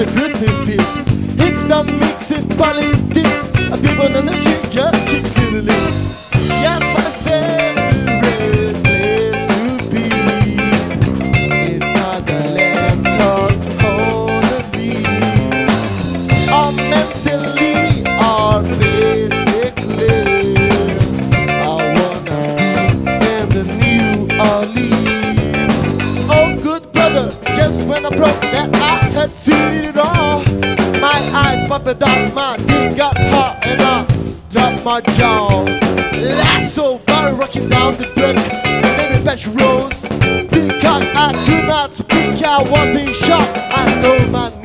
alle Griffin-Fies. Hits mix Schiff politics. broke that I had seen it all. My eyes popped out, my knee got hot, and I dropped my jaw. Lasso by rocking down the dirt, maybe bench rose. Because I could not speak, I was in shock. I know my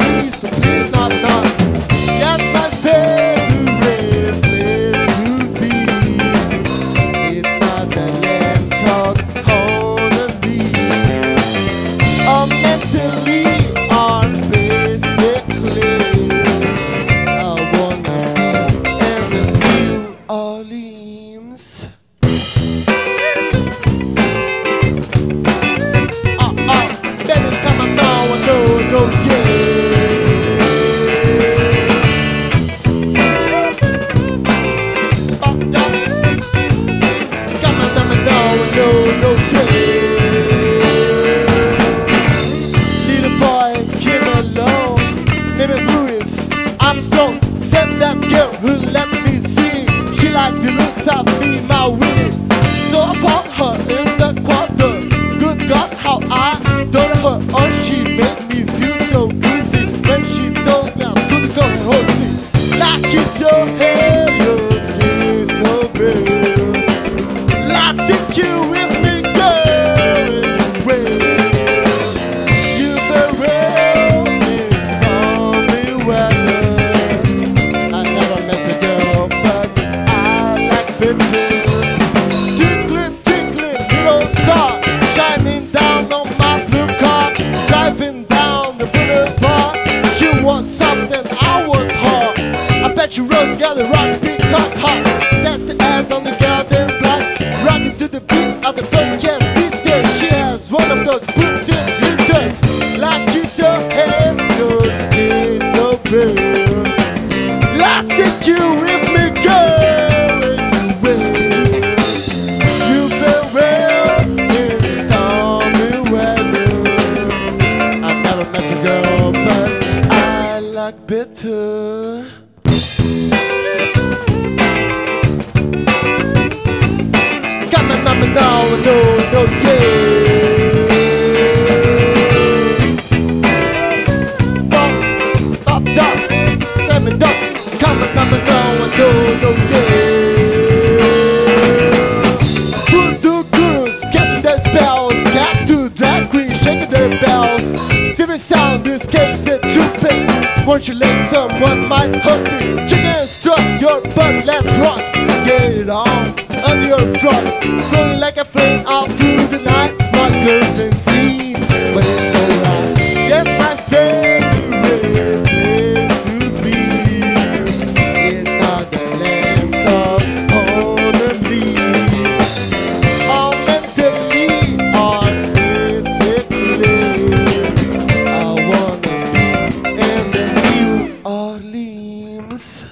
bitter. Coming up and down, no, no, yeah. Once you let someone might hurt you, chicken strut your butt, let's rock. Get it on under your truck, going like a flame out through the night, not cursing. Limbs.